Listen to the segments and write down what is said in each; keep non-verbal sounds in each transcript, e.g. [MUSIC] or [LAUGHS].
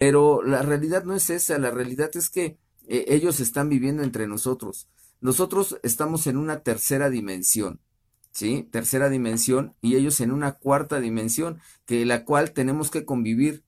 Pero la realidad no es esa, la realidad es que eh, ellos están viviendo entre nosotros. Nosotros estamos en una tercera dimensión, ¿sí? Tercera dimensión y ellos en una cuarta dimensión, que la cual tenemos que convivir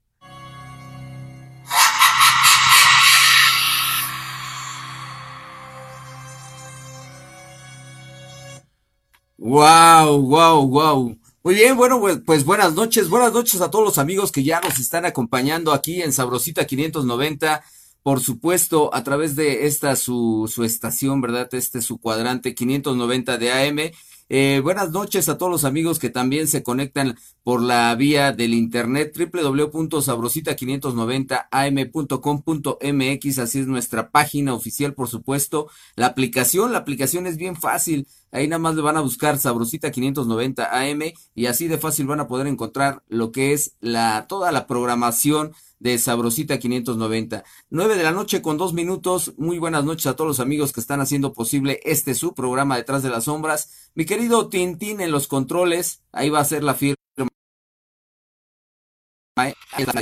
Wow, wow, wow. Muy bien, bueno, pues, pues, buenas noches, buenas noches a todos los amigos que ya nos están acompañando aquí en Sabrosita 590, por supuesto, a través de esta su, su estación, ¿verdad? Este su cuadrante 590 de AM eh, buenas noches a todos los amigos que también se conectan por la vía del internet www.sabrosita590am.com.mx, así es nuestra página oficial, por supuesto. La aplicación, la aplicación es bien fácil. Ahí nada más le van a buscar Sabrosita 590 AM y así de fácil van a poder encontrar lo que es la toda la programación de Sabrosita 590. 9 de la noche con dos minutos. Muy buenas noches a todos los amigos que están haciendo posible este su programa Detrás de las Sombras. Mi querido Tintín en los controles, ahí va a ser la firma. En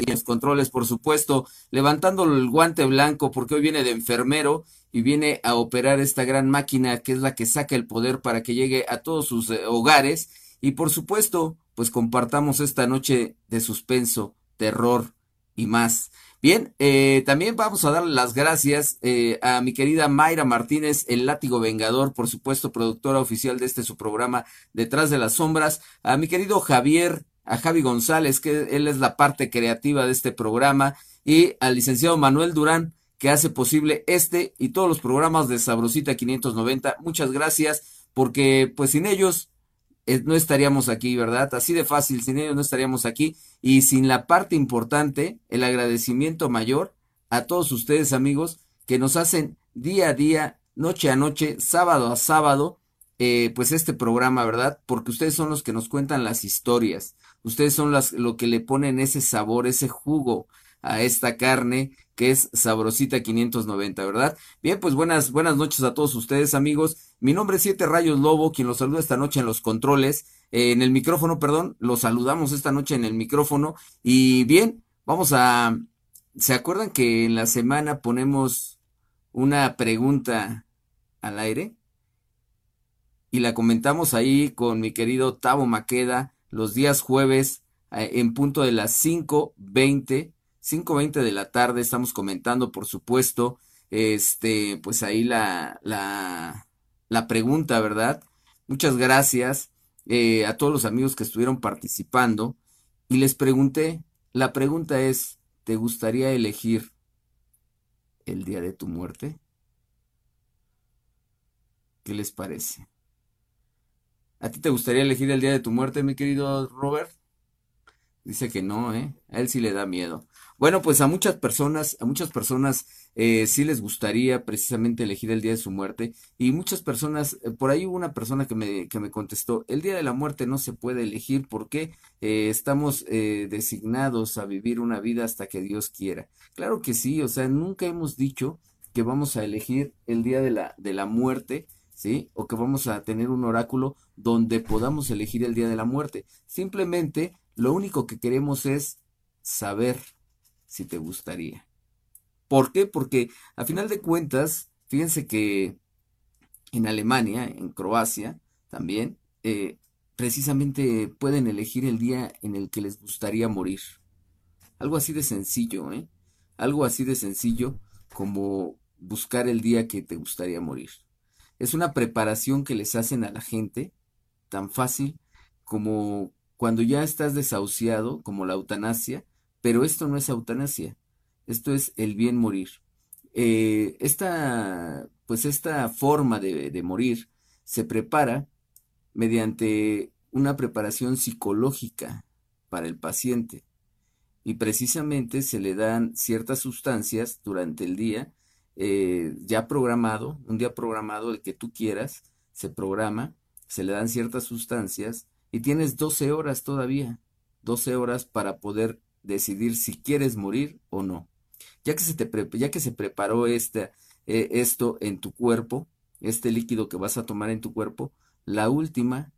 los controles, por supuesto, levantando el guante blanco porque hoy viene de enfermero y viene a operar esta gran máquina que es la que saca el poder para que llegue a todos sus eh, hogares y por supuesto, pues compartamos esta noche de suspenso, terror, y más. Bien, eh, también vamos a darle las gracias eh, a mi querida Mayra Martínez, el látigo vengador, por supuesto, productora oficial de este su programa Detrás de las Sombras, a mi querido Javier, a Javi González, que él es la parte creativa de este programa, y al licenciado Manuel Durán, que hace posible este y todos los programas de Sabrosita 590. Muchas gracias, porque pues sin ellos eh, no estaríamos aquí, ¿verdad? Así de fácil, sin ellos no estaríamos aquí y sin la parte importante, el agradecimiento mayor a todos ustedes amigos que nos hacen día a día, noche a noche, sábado a sábado, eh, pues este programa, ¿verdad? Porque ustedes son los que nos cuentan las historias, ustedes son las, lo que le ponen ese sabor, ese jugo a esta carne que es Sabrosita 590, ¿verdad? Bien, pues buenas, buenas noches a todos ustedes, amigos. Mi nombre es Siete Rayos Lobo, quien los saluda esta noche en los controles, eh, en el micrófono, perdón, los saludamos esta noche en el micrófono. Y bien, vamos a, ¿se acuerdan que en la semana ponemos una pregunta al aire? Y la comentamos ahí con mi querido Tavo Maqueda los días jueves eh, en punto de las 5.20 5.20 de la tarde, estamos comentando, por supuesto, este, pues ahí la, la, la pregunta, ¿verdad? Muchas gracias eh, a todos los amigos que estuvieron participando y les pregunté, la pregunta es, ¿te gustaría elegir el día de tu muerte? ¿Qué les parece? ¿A ti te gustaría elegir el día de tu muerte, mi querido Robert? Dice que no, ¿eh? A él sí le da miedo. Bueno, pues a muchas personas, a muchas personas eh, sí les gustaría precisamente elegir el día de su muerte y muchas personas, eh, por ahí hubo una persona que me, que me contestó, el día de la muerte no se puede elegir porque eh, estamos eh, designados a vivir una vida hasta que Dios quiera. Claro que sí, o sea, nunca hemos dicho que vamos a elegir el día de la, de la muerte, ¿sí? O que vamos a tener un oráculo donde podamos elegir el día de la muerte. Simplemente lo único que queremos es saber si te gustaría. ¿Por qué? Porque a final de cuentas, fíjense que en Alemania, en Croacia también, eh, precisamente pueden elegir el día en el que les gustaría morir. Algo así de sencillo, ¿eh? Algo así de sencillo como buscar el día que te gustaría morir. Es una preparación que les hacen a la gente tan fácil como cuando ya estás desahuciado, como la eutanasia, pero esto no es eutanasia, esto es el bien morir. Eh, esta, pues esta forma de, de morir se prepara mediante una preparación psicológica para el paciente y precisamente se le dan ciertas sustancias durante el día eh, ya programado, un día programado el que tú quieras, se programa, se le dan ciertas sustancias y tienes 12 horas todavía, 12 horas para poder decidir si quieres morir o no. Ya que se, te ya que se preparó este, esto en tu cuerpo, este líquido que vas a tomar en tu cuerpo, la última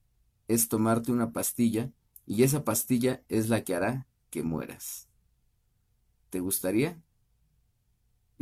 es tomarte una pastilla y esa pastilla es la que hará que mueras. ¿Te gustaría?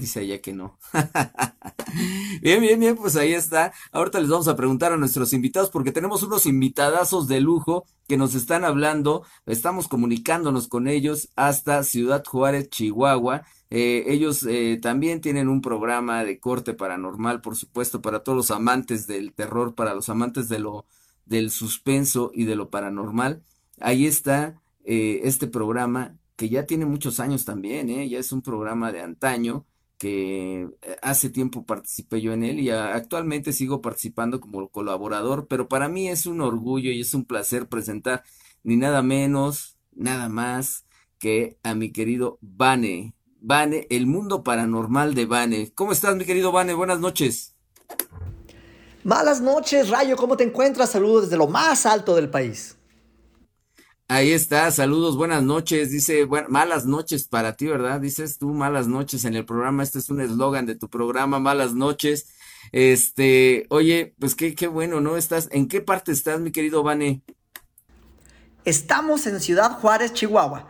Dice ella que no. [LAUGHS] bien, bien, bien, pues ahí está. Ahorita les vamos a preguntar a nuestros invitados porque tenemos unos invitadazos de lujo que nos están hablando. Estamos comunicándonos con ellos hasta Ciudad Juárez, Chihuahua. Eh, ellos eh, también tienen un programa de corte paranormal, por supuesto, para todos los amantes del terror, para los amantes de lo del suspenso y de lo paranormal. Ahí está eh, este programa que ya tiene muchos años también, ya es un programa de antaño que hace tiempo participé yo en él y actualmente sigo participando como colaborador, pero para mí es un orgullo y es un placer presentar ni nada menos, nada más que a mi querido Vane. Vane, el mundo paranormal de Vane. ¿Cómo estás, mi querido Vane? Buenas noches. Malas noches, Rayo, ¿cómo te encuentras? Saludos desde lo más alto del país. Ahí está, saludos, buenas noches. Dice, bueno, malas noches para ti, ¿verdad? Dices tú, malas noches en el programa. Este es un eslogan de tu programa, malas noches. Este, oye, pues qué, qué bueno, ¿no? Estás, ¿en qué parte estás, mi querido Vane? Estamos en Ciudad Juárez, Chihuahua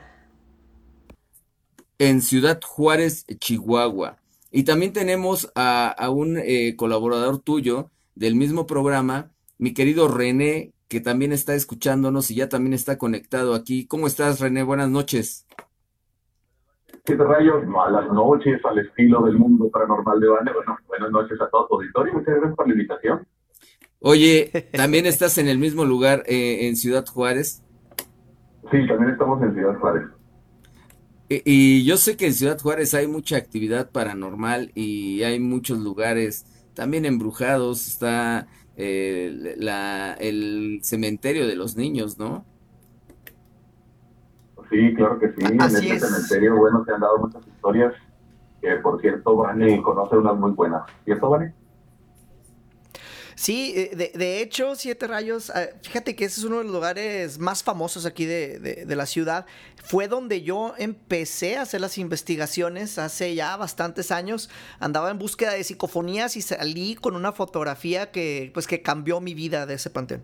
en Ciudad Juárez, Chihuahua. Y también tenemos a, un eh, colaborador tuyo del mismo programa, mi querido René, que también está escuchándonos y ya también está conectado aquí. ¿Cómo estás, René? Buenas noches. ¿Qué te rayos? Malas noches al estilo del mundo paranormal de Bane. Bueno, buenas noches a todo tu auditorio. Muchas gracias por la invitación. Oye, ¿también estás en el mismo lugar eh, en Ciudad Juárez? Sí, también estamos en Ciudad Juárez. Y, yo sé que en Ciudad Juárez hay mucha actividad paranormal y hay muchos lugares también embrujados. Está eh, la, el cementerio de los niños, ¿no? Sí, claro que sí. en este cementerio, bueno, se han dado muchas historias que, por cierto, Vane conoce unas muy buenas. ¿Cierto, Vane? Sí, eh, de, hecho, Siete Rayos, eh, fíjate que ese es uno de los lugares más famosos aquí de, la ciudad. Fue donde yo empecé a hacer las investigaciones hace ya bastantes años. Andaba en búsqueda de psicofonías y salí con una fotografía que, pues, que cambió mi vida de ese panteón.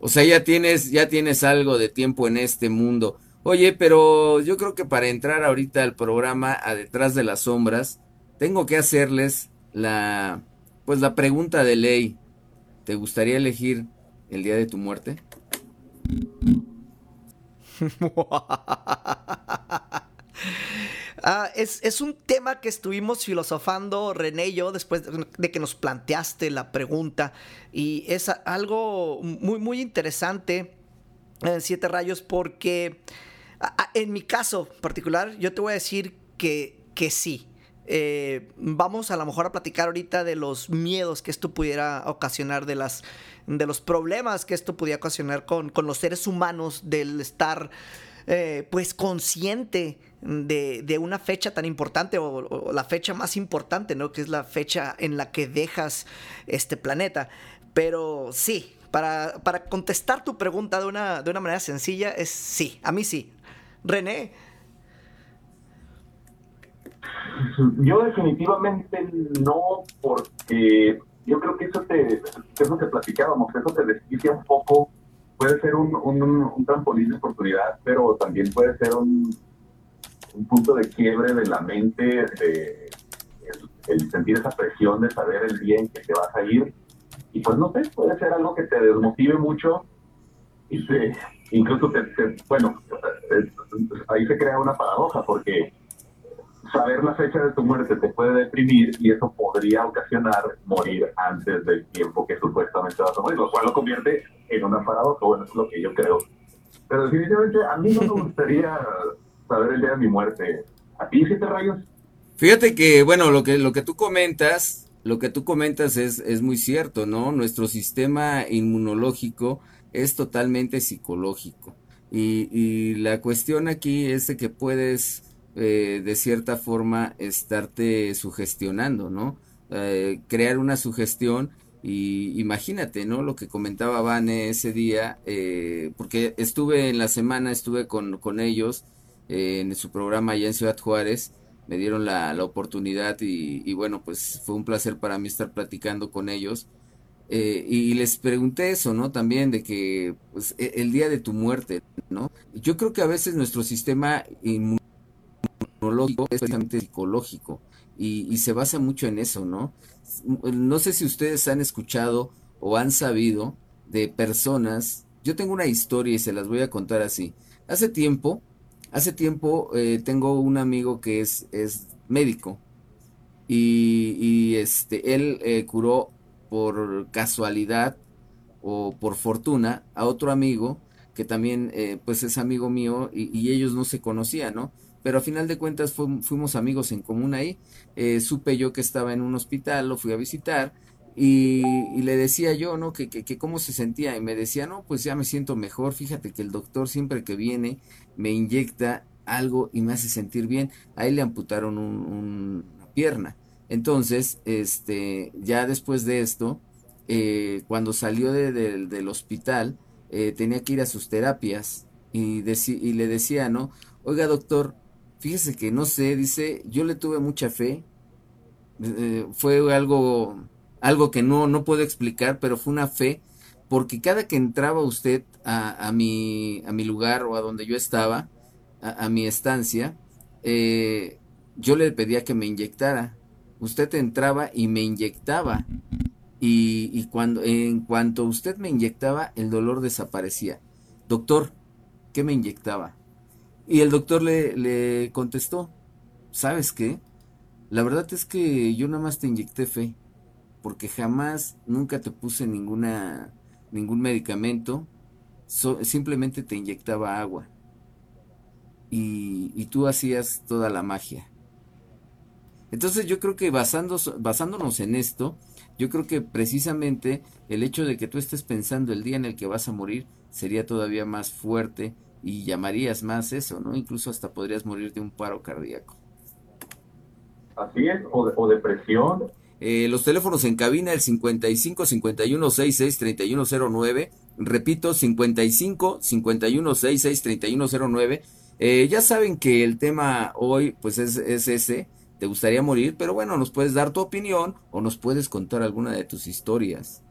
O sea, ya tienes, ya tienes algo de tiempo en este mundo. Oye, pero yo creo que para entrar ahorita al programa a Detrás de las Sombras, tengo que hacerles la pues la pregunta de ley, ¿te gustaría elegir el día de tu muerte? [LAUGHS] Ah, es, un tema que estuvimos filosofando René y yo después de que nos planteaste la pregunta y es algo muy, muy interesante, en Siete Rayos, porque en mi caso particular yo te voy a decir que, que sí. Eh, vamos a lo mejor a platicar ahorita de los miedos que esto pudiera ocasionar, de, las, de los problemas que esto pudiera ocasionar con, los seres humanos, del estar eh, pues consciente de, una fecha tan importante o, la fecha más importante, ¿no? Que es la fecha en la que dejas este planeta. Pero sí, para, para contestar tu pregunta de una, de una manera sencilla, es sí, a mí sí. René, yo definitivamente no, porque yo creo que eso te, eso que platicábamos, eso te desquicia un poco, puede ser un, un, trampolín de oportunidad, pero también puede ser un, un punto de quiebre de la mente, de el, sentir esa presión de saber el día en que te vas a ir. Y pues no sé, puede ser algo que te desmotive mucho y se, incluso te, bueno, ahí se crea una paradoja porque saber la fecha de tu muerte te puede deprimir y eso podría ocasionar morir antes del tiempo que supuestamente vas a morir, lo cual lo convierte en una paradoja, bueno, es lo que yo creo. Pero definitivamente a mí no me gustaría saber el día de mi muerte. ¿A ti, siete rayos? Fíjate que, bueno, lo que, lo que tú comentas, lo que tú comentas es, es muy cierto, ¿no? Nuestro sistema inmunológico es totalmente psicológico. Y, y la cuestión aquí es de que puedes eh, de cierta forma estarte sugestionando, ¿no? Eh, crear una sugestión y imagínate, ¿no? Lo que comentaba Vane ese día, eh, porque estuve en la semana, estuve con, con ellos en su programa allá en Ciudad Juárez, me dieron la, la oportunidad y, bueno, pues fue un placer para mí estar platicando con ellos. y les pregunté eso, ¿no? También de que pues, e, el día de tu muerte, ¿no? Yo creo que a veces nuestro sistema oncológico es precisamente psicológico y, se basa mucho en eso, ¿no? No sé si ustedes han escuchado o han sabido de personas, yo tengo una historia y se las voy a contar así. Hace tiempo, hace tiempo eh, tengo un amigo que es, es médico y, este, él eh, curó por casualidad o por fortuna a otro amigo que también eh, pues es amigo mío y, ellos no se conocían, ¿no? Pero a final de cuentas fuimos amigos en común ahí. Eh, supe yo que estaba en un hospital, lo fui a visitar y, le decía yo, ¿no? Que, que, cómo se sentía y me decía, no, pues ya me siento mejor, fíjate que el doctor siempre que viene me inyecta algo y me hace sentir bien. Ahí le amputaron una pierna. Entonces, este, ya después de esto, eh, cuando salió del hospital, eh, tenía que ir a sus terapias y, y le decía, ¿no? Oiga, doctor, fíjese que no sé, dice, yo le tuve mucha fe, eh, fue algo, algo que no, no puedo explicar, pero fue una fe, porque cada que entraba usted a, a, mi, a mi lugar o a donde yo estaba, a, mi estancia, eh, yo le pedía que me inyectara. Usted entraba y me inyectaba y, cuando, en cuanto usted me inyectaba, el dolor desaparecía. Doctor, ¿qué me inyectaba? Y el doctor le, le contestó, ¿sabes qué? La verdad es que yo nada más te inyecté fe, porque jamás, nunca te puse ninguna, ningún medicamento, simplemente te inyectaba agua. Y, y, tú hacías toda la magia. Entonces yo creo que basándonos en esto, yo creo que precisamente el hecho de que tú estés pensando el día en el que vas a morir sería todavía más fuerte y llamarías más eso, ¿no? Incluso hasta podrías morir de un paro cardíaco. Así es, o, depresión. Eh, los teléfonos en cabina, el 55 51 66 3109. Repito, 55 51 66 3109. Eh, ya saben que el tema hoy, pues es, es ese te gustaría morir, pero bueno, nos puedes dar tu opinión o nos puedes contar alguna de tus historias.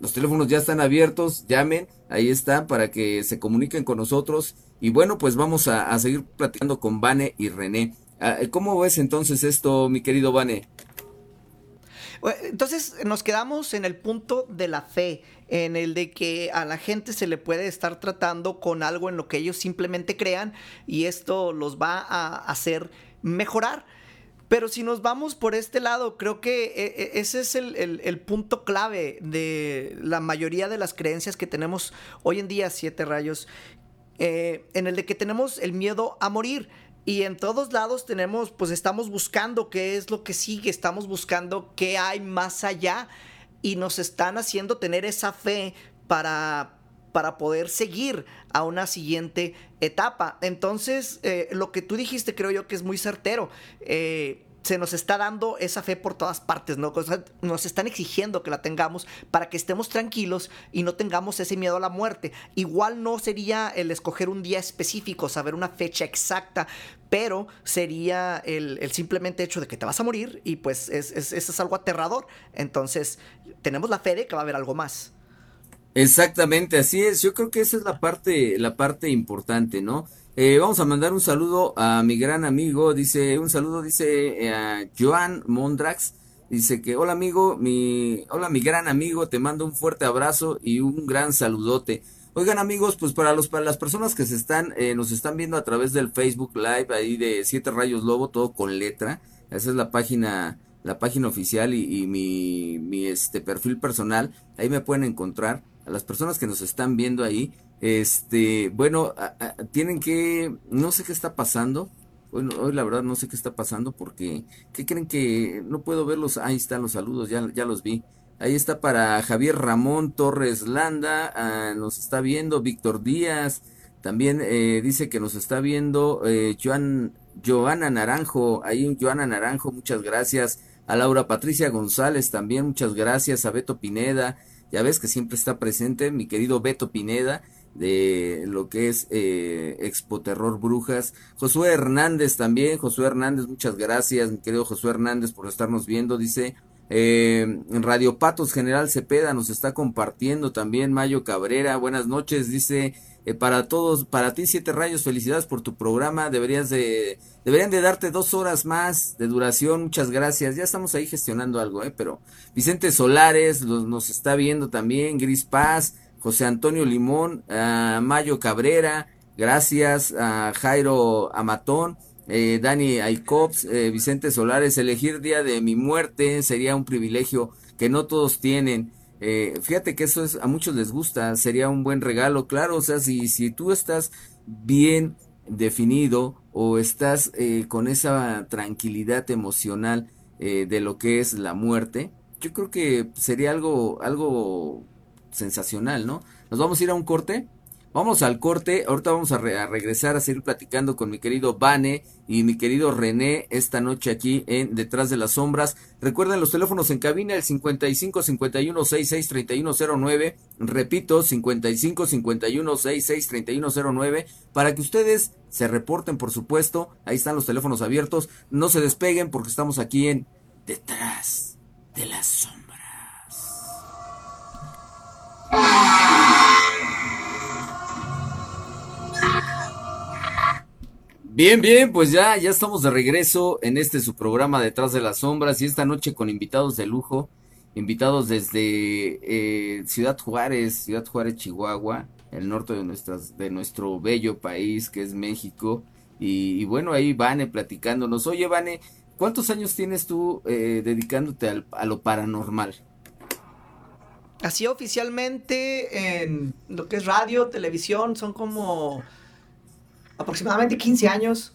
Los teléfonos ya están abiertos, llamen, ahí están para que se comuniquen con nosotros. Y bueno, pues vamos a, seguir platicando con Vane y René. Ah, ¿Cómo ves entonces esto, mi querido Vane? Entonces nos quedamos en el punto de la fe, en el de que a la gente se le puede estar tratando con algo en lo que ellos simplemente crean y esto los va a hacer mejorar. Pero si nos vamos por este lado, creo que e, e, ese es el, punto clave de la mayoría de las creencias que tenemos hoy en día, siete rayos, eh, en el de que tenemos el miedo a morir. Y en todos lados tenemos, pues estamos buscando qué es lo que sigue, estamos buscando qué hay más allá y nos están haciendo tener esa fe para, para poder seguir a una siguiente etapa. Entonces, eh, lo que tú dijiste creo yo que es muy certero. Eh, se nos está dando esa fe por todas partes, ¿no? nos están exigiendo que la tengamos para que estemos tranquilos y no tengamos ese miedo a la muerte. Igual no sería el escoger un día específico, saber una fecha exacta, pero sería el, simplemente hecho de que te vas a morir y pues es, es, es algo aterrador. Entonces, tenemos la fe de que va a haber algo más. Exactamente, así es. Yo creo que esa es la parte, la parte importante, ¿no? Eh, vamos a mandar un saludo a mi gran amigo, dice, un saludo, dice eh, a Joan Mondrax, dice que hola amigo, mi, hola mi gran amigo, te mando un fuerte abrazo y un gran saludote. Oigan amigos, pues para los para las personas que se están, eh, nos están viendo a través del Facebook Live ahí de Siete Rayos Lobo, todo con letra, esa es la página, la página oficial y, y mi, mi este perfil personal, ahí me pueden encontrar las personas que nos están viendo ahí, este, bueno, tienen que, no sé qué está pasando. Bueno, hoy la verdad no sé qué está pasando porque, ¿qué creen que no puedo verlos? Ahí están los saludos, ya, ya los vi. Ahí está para Javier Ramón Torres Landa, ah, nos está viendo Víctor Díaz, también eh, dice que nos está viendo eh, Joan, Joana Naranjo, ahí Joana Naranjo, muchas gracias. A Laura Patricia González también, muchas gracias. A Beto Pineda, ya ves que siempre está presente mi querido Beto Pineda de lo que es eh, Expo Terror Brujas. Josué Hernández también, Josué Hernández, muchas gracias, mi querido Josué Hernández, por estarnos viendo. Dice, Eh, Radio Patos General Cepeda nos está compartiendo también. Mayo Cabrera, buenas noches, dice eh, para todos, para ti siete rayos, felicidades por tu programa. Deberías de, deberían de darte dos horas más de duración. Muchas gracias. Ya estamos ahí gestionando algo, eh. Pero Vicente Solares nos está viendo también. Gris Paz, José Antonio Limón, Mayo Cabrera, gracias a Jairo Amatón. Eh, Dani Aycops, eh, Vicente Solares, elegir día de mi muerte sería un privilegio que no todos tienen. Eh, fíjate que eso es, a muchos les gusta, sería un buen regalo, claro, o sea, si, si tú estás bien definido o estás eh, con esa tranquilidad emocional de lo que es la muerte, yo creo que sería algo, algo sensacional, ¿no? Nos vamos a ir a un corte. Vamos al corte, ahorita vamos a, regresar a seguir platicando con mi querido Vane y mi querido René esta noche aquí en Detrás de las Sombras. Recuerden los teléfonos en cabina, el 55 51 66 3109, repito, 55 51 66 3109, para que ustedes se reporten, por supuesto, ahí están los teléfonos abiertos, no se despeguen porque estamos aquí en Detrás de las Sombras. Bien, bien, pues ya, ya estamos de regreso en este su programa Detrás de las Sombras y esta noche con invitados de lujo, invitados desde eh, Ciudad Juárez, Ciudad Juárez, Chihuahua, el norte de, nuestras, de nuestro bello país que es México. Y, bueno, ahí Vane platicándonos. Oye, Vane, ¿cuántos años tienes tú eh, dedicándote a lo paranormal? Así oficialmente en lo que es radio, televisión, son como aproximadamente 15 años.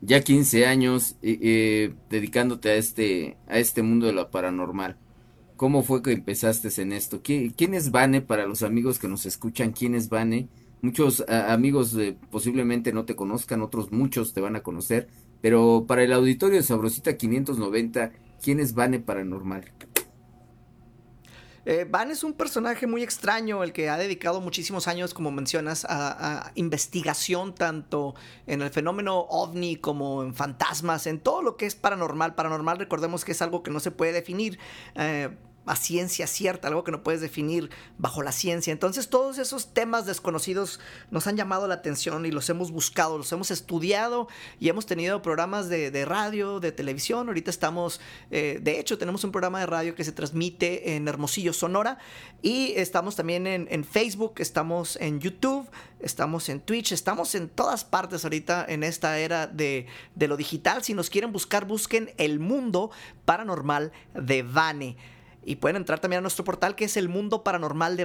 Ya 15 años eh, dedicándote a este, a este mundo de lo paranormal. ¿Cómo fue que empezaste en esto? ¿Quién es Vane para los amigos que nos escuchan? ¿Quién es Vane? Muchos amigos posiblemente no te conozcan, otros muchos te van a conocer, pero para el auditorio de Sabrosita 590, ¿quién es Vane Paranormal? Eh, Van es un personaje muy extraño, el que ha dedicado muchísimos años, como mencionas, a, investigación tanto en el fenómeno ovni como en fantasmas, en todo lo que es paranormal. Paranormal, recordemos que es algo que no se puede definir. Eh, a ciencia cierta, algo que no puedes definir bajo la ciencia. Entonces todos esos temas desconocidos nos han llamado la atención y los hemos buscado, los hemos estudiado y hemos tenido programas de, radio, de televisión. Ahorita estamos, eh, de hecho, tenemos un programa de radio que se transmite en Hermosillo, Sonora y estamos también en, Facebook, estamos en YouTube, estamos en Twitch, estamos en todas partes ahorita en esta era de, de lo digital. Si nos quieren buscar, busquen el mundo paranormal de Vane. Y pueden entrar también a nuestro portal que es el mundo paranormal de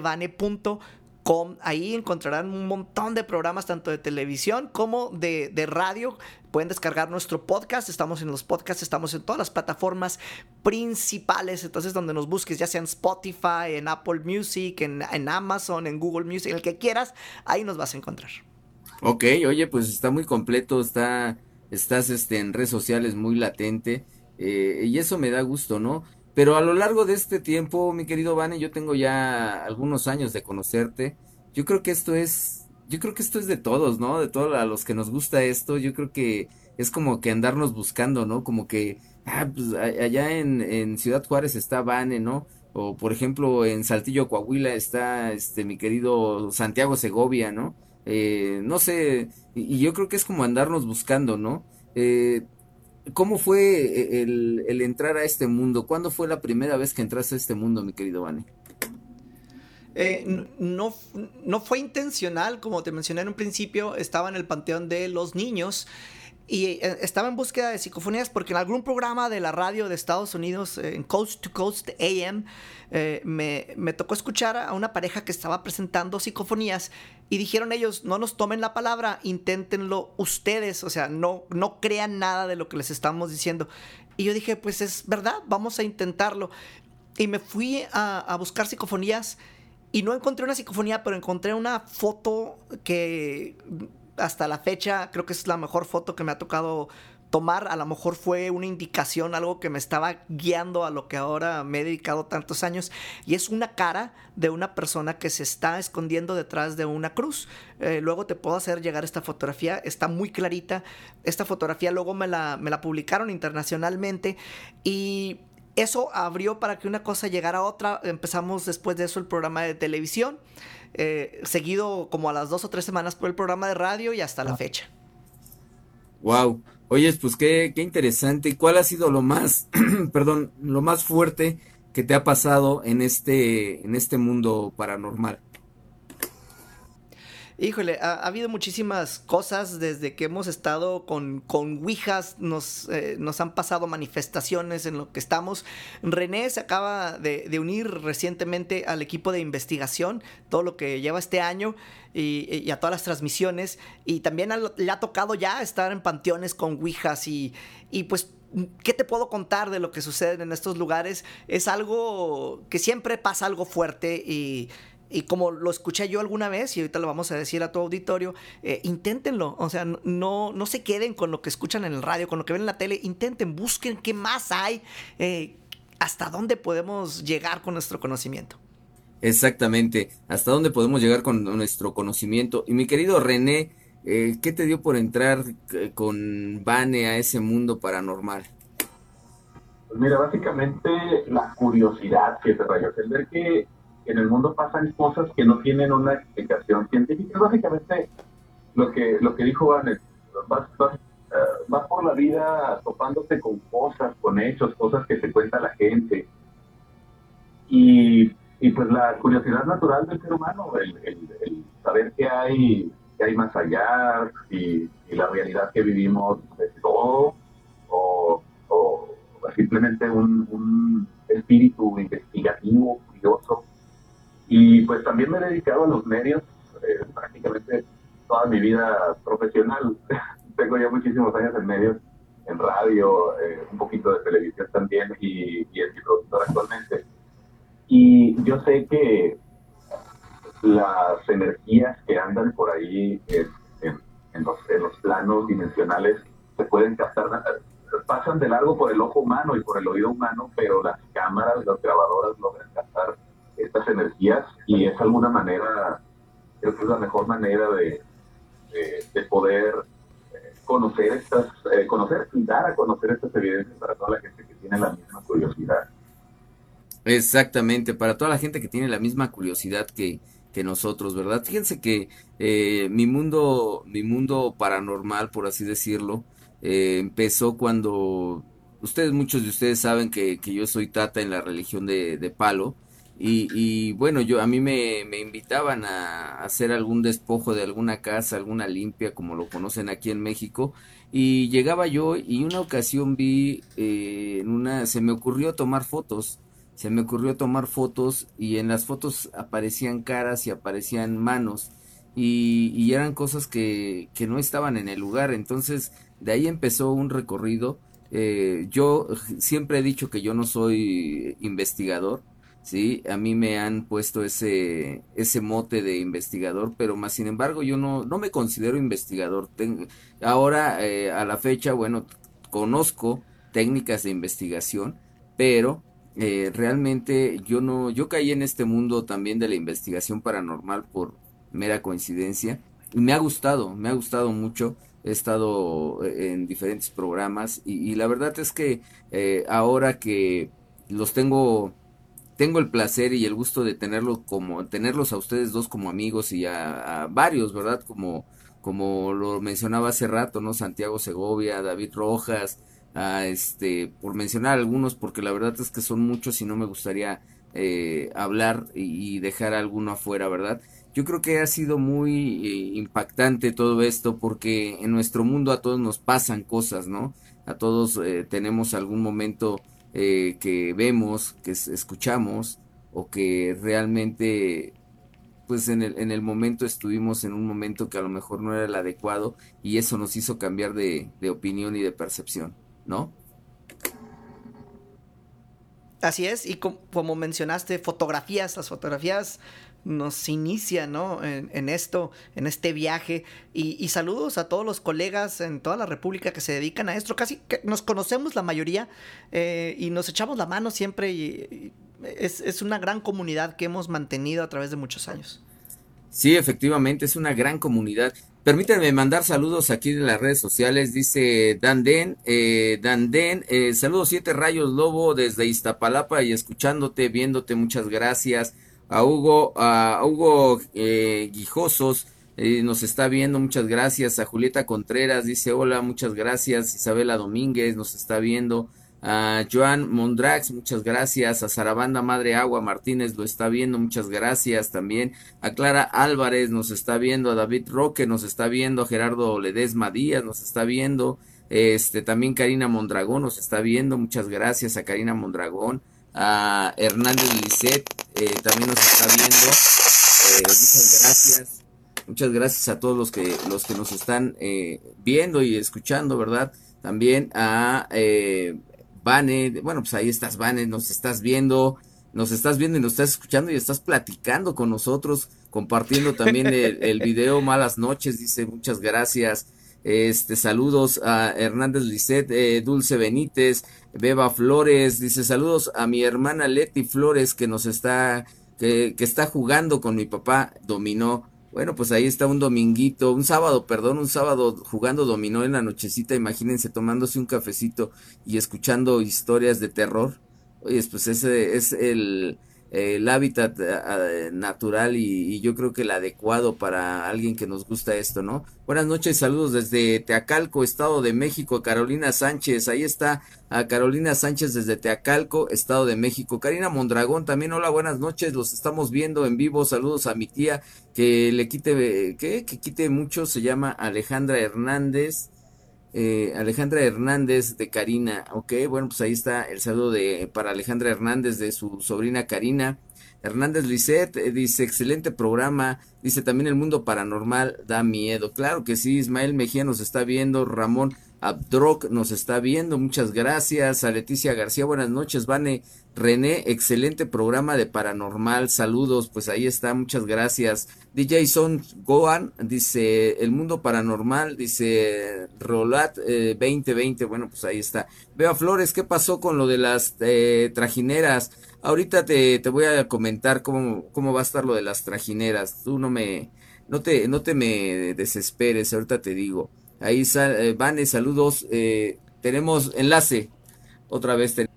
Ahí encontrarán un montón de programas, tanto de televisión como de, radio. Pueden descargar nuestro podcast. Estamos en los podcasts, estamos en todas las plataformas principales. Entonces, donde nos busques, ya sea en Spotify, en Apple Music, en, en Amazon, en Google Music, el que quieras, ahí nos vas a encontrar. Ok, oye, pues está muy completo, está, estás este, en redes sociales muy latente. Eh, y eso me da gusto, ¿no? Pero a lo largo de este tiempo, mi querido Vane, yo tengo ya algunos años de conocerte. Yo creo que esto es, yo creo que esto es de todos, ¿no? De todos a los que nos gusta esto, yo creo que es como que andarnos buscando, ¿no? Como que, ah, pues allá en, en Ciudad Juárez está Vane, ¿no? O por ejemplo en Saltillo, Coahuila está este mi querido Santiago Segovia, ¿no? Eh, no sé, y, y, yo creo que es como andarnos buscando, ¿no? Eh, ¿Cómo fue eh, el, entrar a este mundo? ¿Cuándo fue la primera vez que entraste a este mundo, mi querido Vane? Eh, no, no fue intencional, como te mencioné en un principio, estaba en el panteón de los niños y eh, estaba en búsqueda de psicofonías porque en algún programa de la radio de Estados Unidos, en Coast to Coast AM, me, me, tocó escuchar a una pareja que estaba presentando psicofonías y dijeron ellos, no nos tomen la palabra, inténtenlo ustedes, o sea, no, no crean nada de lo que les estamos diciendo. Y yo dije, pues es verdad, vamos a intentarlo. Y me fui a, a buscar psicofonías y no encontré una psicofonía, pero encontré una foto que hasta la fecha creo que es la mejor foto que me ha tocado tomar a lo mejor fue una indicación, algo que me estaba guiando a lo que ahora me he dedicado tantos años, y es una cara de una persona que se está escondiendo detrás de una cruz. Eh, luego te puedo hacer llegar esta fotografía, está muy clarita. Esta fotografía luego me la, me la publicaron internacionalmente y eso abrió para que una cosa llegara a otra. Empezamos después de eso el programa de televisión, eh, seguido como a las dos o tres semanas por el programa de radio y hasta la ah. fecha. Wow. Oye, pues qué, qué interesante. ¿Cuál ha sido lo más, [CLEARS THROAT] perdón, lo más fuerte que te ha pasado en este, en este mundo paranormal? Híjole, ha, habido muchísimas cosas desde que hemos estado con, con Ouijas, nos, eh, nos han pasado manifestaciones en lo que estamos. René se acaba de, unir recientemente al equipo de investigación, todo lo que lleva este año y, a todas las transmisiones. Y también le ha tocado ya estar en panteones con Ouijas y, y pues ¿Qué te puedo contar de lo que sucede en estos lugares? Es algo que siempre pasa algo fuerte y, y como lo escuché yo alguna vez, y ahorita lo vamos a decir a tu auditorio, eh, inténtenlo. O sea, no, no se queden con lo que escuchan en el radio, con lo que ven en la tele. Intenten, busquen qué más hay, eh, hasta dónde podemos llegar con nuestro conocimiento. Exactamente, hasta dónde podemos llegar con nuestro conocimiento. Y mi querido René, eh, ¿qué te dio por entrar con Vane a ese mundo paranormal? Pues mira, básicamente la curiosidad que te rayó, el ver que en el mundo pasan cosas que no tienen una explicación científica. Básicamente lo que, lo que dijo Vanes, vas, eh, vas, por la vida topándote con cosas, con hechos, cosas que te cuenta la gente. Y, y pues la curiosidad natural del ser humano, el, el, saber qué hay, qué hay más allá y, la realidad que vivimos es todo, o, simplemente un espíritu investigativo, curioso, y pues también me he dedicado a los medios eh, prácticamente toda mi vida profesional. [LAUGHS] Tengo ya muchísimos años en medios, en radio, eh, un poquito de televisión también y, y es mi productor actualmente. Y yo sé que las energías que andan por ahí en, los planos dimensionales se pueden captar, pasan de largo por el ojo humano y por el oído humano, pero las cámaras, las grabadoras logran captar estas energías y es alguna manera, creo que es la mejor manera de, de, poder eh, conocer estas, eh, conocer y dar a conocer estas evidencias para toda la gente que tiene la misma curiosidad. Exactamente, para toda la gente que tiene la misma curiosidad que, que nosotros, ¿verdad? Fíjense que eh, mi mundo, mi mundo paranormal, por así decirlo, empezó cuando ustedes, muchos de ustedes saben que, que, yo soy tata en la religión de Palo, y, bueno, yo a mí me, me, invitaban a hacer algún despojo de alguna casa, alguna limpia, como lo conocen aquí en México, y llegaba yo y una ocasión vi eh, en una, se me ocurrió tomar fotos, se me ocurrió tomar fotos y en las fotos aparecían caras y aparecían manos y, y eran cosas que, que no estaban en el lugar, entonces de ahí empezó un recorrido. Eh, yo siempre he dicho que yo no soy investigador, Sí, a mí me han puesto ese, ese mote de investigador, pero más sin embargo yo no, no me considero investigador. ahora, eh, a la fecha, bueno, conozco técnicas de investigación, pero eh, realmente yo no, yo caí en este mundo también de la investigación paranormal por mera coincidencia. Y me ha gustado, me ha gustado mucho. He estado eh, en diferentes programas y, la verdad es que ahora que los tengo tengo el placer y el gusto de tenerlos como tenerlos a ustedes dos como amigos y a, varios, ¿verdad? Como como lo mencionaba hace rato, ¿no? Santiago Segovia, David Rojas, a este, por mencionar algunos, porque la verdad es que son muchos y no me gustaría eh, hablar y, dejar alguno afuera, ¿verdad? Yo creo que ha sido muy eh, impactante todo esto porque en nuestro mundo a todos nos pasan cosas, ¿no? A todos eh, tenemos algún momento eh, que vemos, que escuchamos o que realmente pues en el, en el momento estuvimos en un momento que a lo mejor no era el adecuado y eso nos hizo cambiar de, opinión y de percepción, ¿no? Así es, y como mencionaste, fotografías, las fotografías nos inicia ¿no? en, esto, en este viaje. Y, saludos a todos los colegas en toda la República que se dedican a esto. Casi que nos conocemos la mayoría eh, y nos echamos la mano siempre. Y, es, es, una gran comunidad que hemos mantenido a través de muchos años. Sí, efectivamente, es una gran comunidad. Permítanme mandar saludos aquí en las redes sociales, dice Danden, eh, Danden, eh, saludos siete rayos lobo desde Iztapalapa y escuchándote, viéndote, muchas gracias. A Hugo, a Hugo eh, Guijosos, eh, nos está viendo, muchas gracias. A Julieta Contreras, dice hola, muchas gracias. Isabela Domínguez nos está viendo. A Joan Mondrax, muchas gracias. A Sarabanda Madre Agua Martínez lo está viendo, muchas gracias también. A Clara Álvarez nos está viendo. A David Roque nos está viendo. A Gerardo Ledesma Díaz nos está viendo. Este, también Karina Mondragón nos está viendo, muchas gracias a Karina Mondragón. A Hernández Lisset eh, también nos está viendo. Eh, muchas gracias. Muchas gracias a todos los que, los que nos están eh, viendo y escuchando, ¿verdad? También a eh, Vane, bueno, pues ahí estás, Vane, nos estás viendo, nos estás viendo y nos estás escuchando y estás platicando con nosotros, compartiendo también el, [LAUGHS] el video Malas noches, dice, muchas gracias. Este, saludos a Hernández Lisset, eh, Dulce Benítez, Beba Flores, dice saludos a mi hermana Leti Flores que nos está, que, que está jugando con mi papá, dominó. Bueno, pues ahí está un dominguito, un sábado, perdón, un sábado jugando dominó en la nochecita, imagínense tomándose un cafecito y escuchando historias de terror. Oye, pues ese es el, el hábitat uh, natural y, yo creo que el adecuado para alguien que nos gusta esto, ¿no? Buenas noches, saludos desde Teacalco, Estado de México, Carolina Sánchez, ahí está a Carolina Sánchez desde Teacalco, Estado de México, Karina Mondragón también, hola, buenas noches, los estamos viendo en vivo, saludos a mi tía que le quite, ¿qué? Que quite mucho, se llama Alejandra Hernández, eh, Alejandra Hernández de Karina, ok, bueno, pues ahí está el saludo de, para Alejandra Hernández de su sobrina Karina. Hernández Lisset eh, dice, excelente programa, dice también el mundo paranormal da miedo. Claro que sí, Ismael Mejía nos está viendo, Ramón Abdroc nos está viendo, muchas gracias. A Leticia García, buenas noches. Vane René, excelente programa de paranormal, saludos, pues ahí está, muchas gracias. DJ Son Goan dice, el mundo paranormal, dice Rolat eh, 2020, bueno, pues ahí está. Veo Flores, ¿qué pasó con lo de las eh, trajineras? Ahorita te, te voy a comentar cómo, cómo va a estar lo de las trajineras. Tú no me, no te, no te me desesperes, ahorita te digo. Ahí sal, eh, Vane, saludos. Eh, tenemos enlace. Otra vez. Ten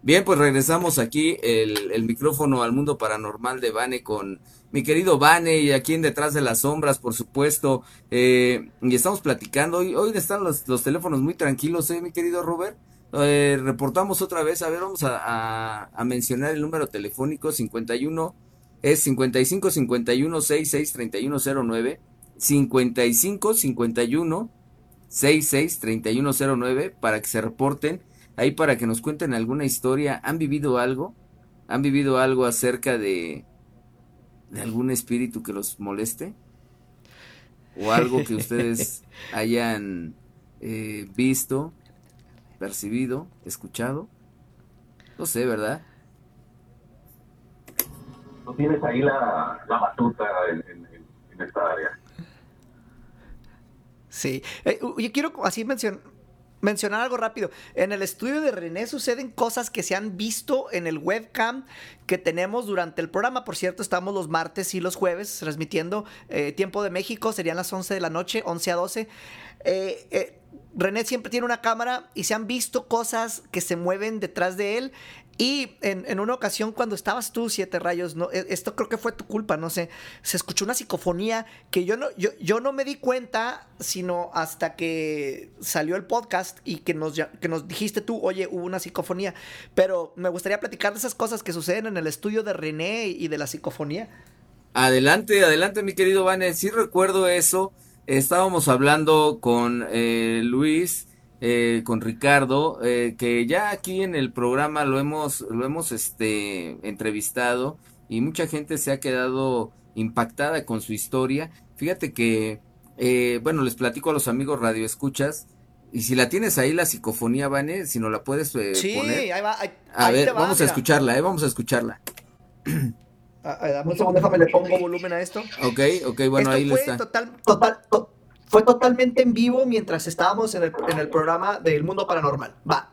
Bien, pues regresamos aquí el, micrófono al mundo paranormal de Vane con mi querido Vane y aquí en Detrás de las Sombras, por supuesto. Eh, y estamos platicando. Hoy, hoy están los, teléfonos muy tranquilos, ¿eh, mi querido Robert? Eh, reportamos otra vez. A ver, vamos a, a, a, mencionar el número telefónico 51. Es 55 51 66 31 09. 55 51 66 3109 para que se reporten ahí para que nos cuenten alguna historia. ¿Han vivido algo? ¿Han vivido algo acerca de, de algún espíritu que los moleste? ¿O algo que ustedes [LAUGHS] hayan eh, visto, percibido, escuchado? No sé, ¿verdad? Tú tienes ahí la, la batuta en, en, en esta área. Sí. Eh, yo quiero así mencionar mencionar algo rápido. En el estudio de René suceden cosas que se han visto en el webcam que tenemos durante el programa. Por cierto, estamos los martes y los jueves transmitiendo eh, tiempo de México. Serían las 11 de la noche, 11 a 12. Eh, eh, René siempre tiene una cámara y se han visto cosas que se mueven detrás de él. Y en, en, una ocasión cuando estabas tú, Siete Rayos, no, esto creo que fue tu culpa, no sé, se escuchó una psicofonía que yo no, yo, yo no me di cuenta, sino hasta que salió el podcast y que nos, que nos dijiste tú, oye, hubo una psicofonía. Pero me gustaría platicar de esas cosas que suceden en el estudio de René y de la psicofonía. Adelante, adelante, mi querido Vane, sí recuerdo eso. Estábamos hablando con eh, Luis eh, con Ricardo, eh, que ya aquí en el programa lo hemos, lo hemos este, entrevistado y mucha gente se ha quedado impactada con su historia. Fíjate que, eh, bueno, les platico a los amigos Radio Escuchas. Y si la tienes ahí la psicofonía, Vane, si no la puedes eh, sí, poner. ahí va. Ahí, a ahí ver, va, vamos mira. a escucharla, eh, vamos a escucharla. Ah, ah, dame un segundo, déjame le pongo volumen a esto. Ok, ok, bueno, Esto ahí lo está. Total, total, to- fue totalmente en vivo mientras estábamos en el, en el programa del Mundo Paranormal. Va.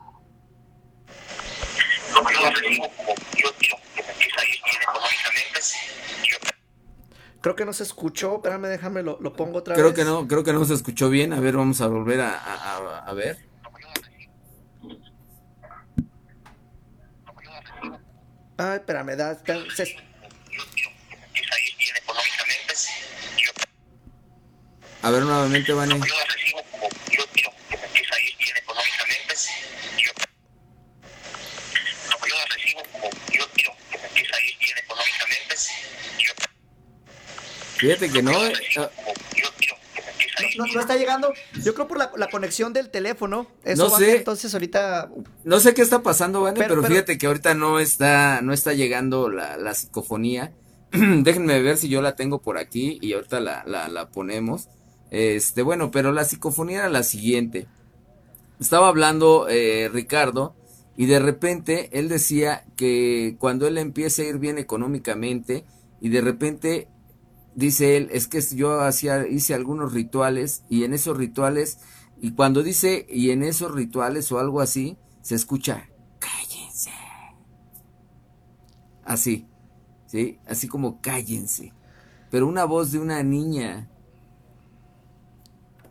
Creo que no se escuchó, espérame, déjame, lo, lo pongo otra creo vez. Creo que no, creo que no se escuchó bien. A ver, vamos a volver a, a, a ver. Ay, espérame, da, da se... A ver nuevamente, Vane. Fíjate que no. Eh, ah. No, no, está llegando. Yo creo por la, la conexión del teléfono. Eso no sé. entonces ahorita. No sé qué está pasando, Vane, pero, pero, fíjate que ahorita no está, no está llegando la, la psicofonía. [CLEARS THROAT] Déjenme ver si yo la tengo por aquí y ahorita la, la, la ponemos. Este, bueno, pero la psicofonía era la siguiente. Estaba hablando eh, Ricardo y de repente él decía que cuando él empieza a ir bien económicamente y de repente dice él, es que yo hacía, hice algunos rituales y en esos rituales, y cuando dice y en esos rituales o algo así, se escucha, cállense. Así, ¿sí? Así como cállense. Pero una voz de una niña.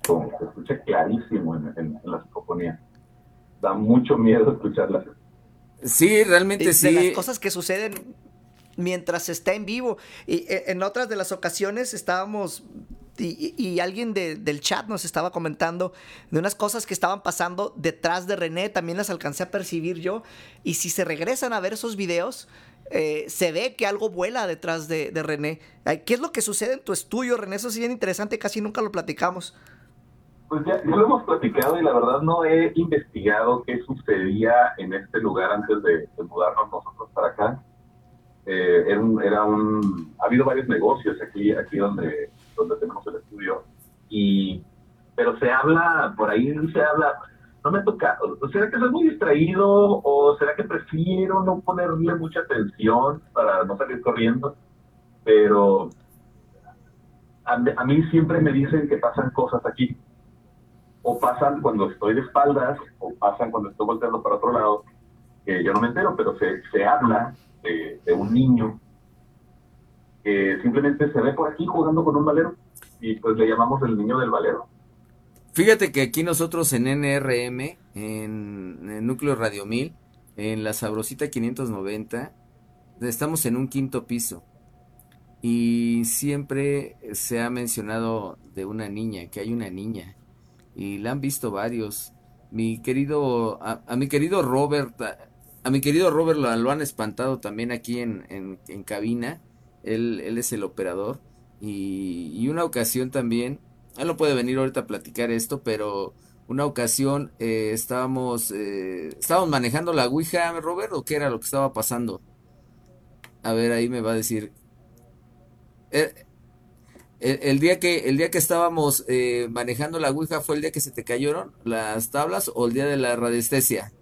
Se escucha clarísimo en, la psicofonía. Da mucho miedo escucharla. Sí, realmente sí. De las cosas que suceden mientras está en vivo. Y eh, en otras de las ocasiones estábamos y, alguien del chat nos estaba comentando de unas cosas que estaban pasando detrás de René, también las alcancé a percibir yo. Y si se regresan a ver esos videos, eh, se ve que algo vuela detrás de, René. ¿Qué es lo que sucede en tu estudio, René? Eso es bien interesante, casi nunca lo platicamos. Pues ya, lo hemos platicado y la verdad no he investigado qué sucedía en este lugar antes de, de mudarnos nosotros para acá. Eh, era, un, ha habido varios negocios aquí, aquí donde, donde tenemos el estudio, y, pero se habla, por ahí se habla, no me toca, ¿será que soy muy distraído o será que prefiero no ponerle mucha atención para no salir corriendo? Pero a, a mí siempre me dicen que pasan cosas aquí, o pasan cuando estoy de espaldas, o pasan cuando estoy volteando para otro lado, que yo no me entero, pero se, se habla de, un niño que simplemente se ve por aquí jugando con un valero y pues le llamamos el niño del valero. Fíjate que aquí nosotros en NRM, en, el Núcleo Radio 1000, en la Sabrosita 590, estamos en un quinto piso. Y siempre se ha mencionado de una niña, que hay una niña. Y la han visto varios. Mi querido, a mi querido Robert, a mi querido Robert lo, han espantado también aquí en, en, cabina. Él, él, es el operador. Y, una ocasión también, él no puede venir ahorita a platicar esto, pero una ocasión eh, estábamos, eh, estábamos manejando la Ouija, Robert, o qué era lo que estaba pasando. A ver, ahí me va a decir. Eh, el, día que el día que estábamos manejando la Ouija fue el día que se te cayeron las tablas o el día de la radiestesia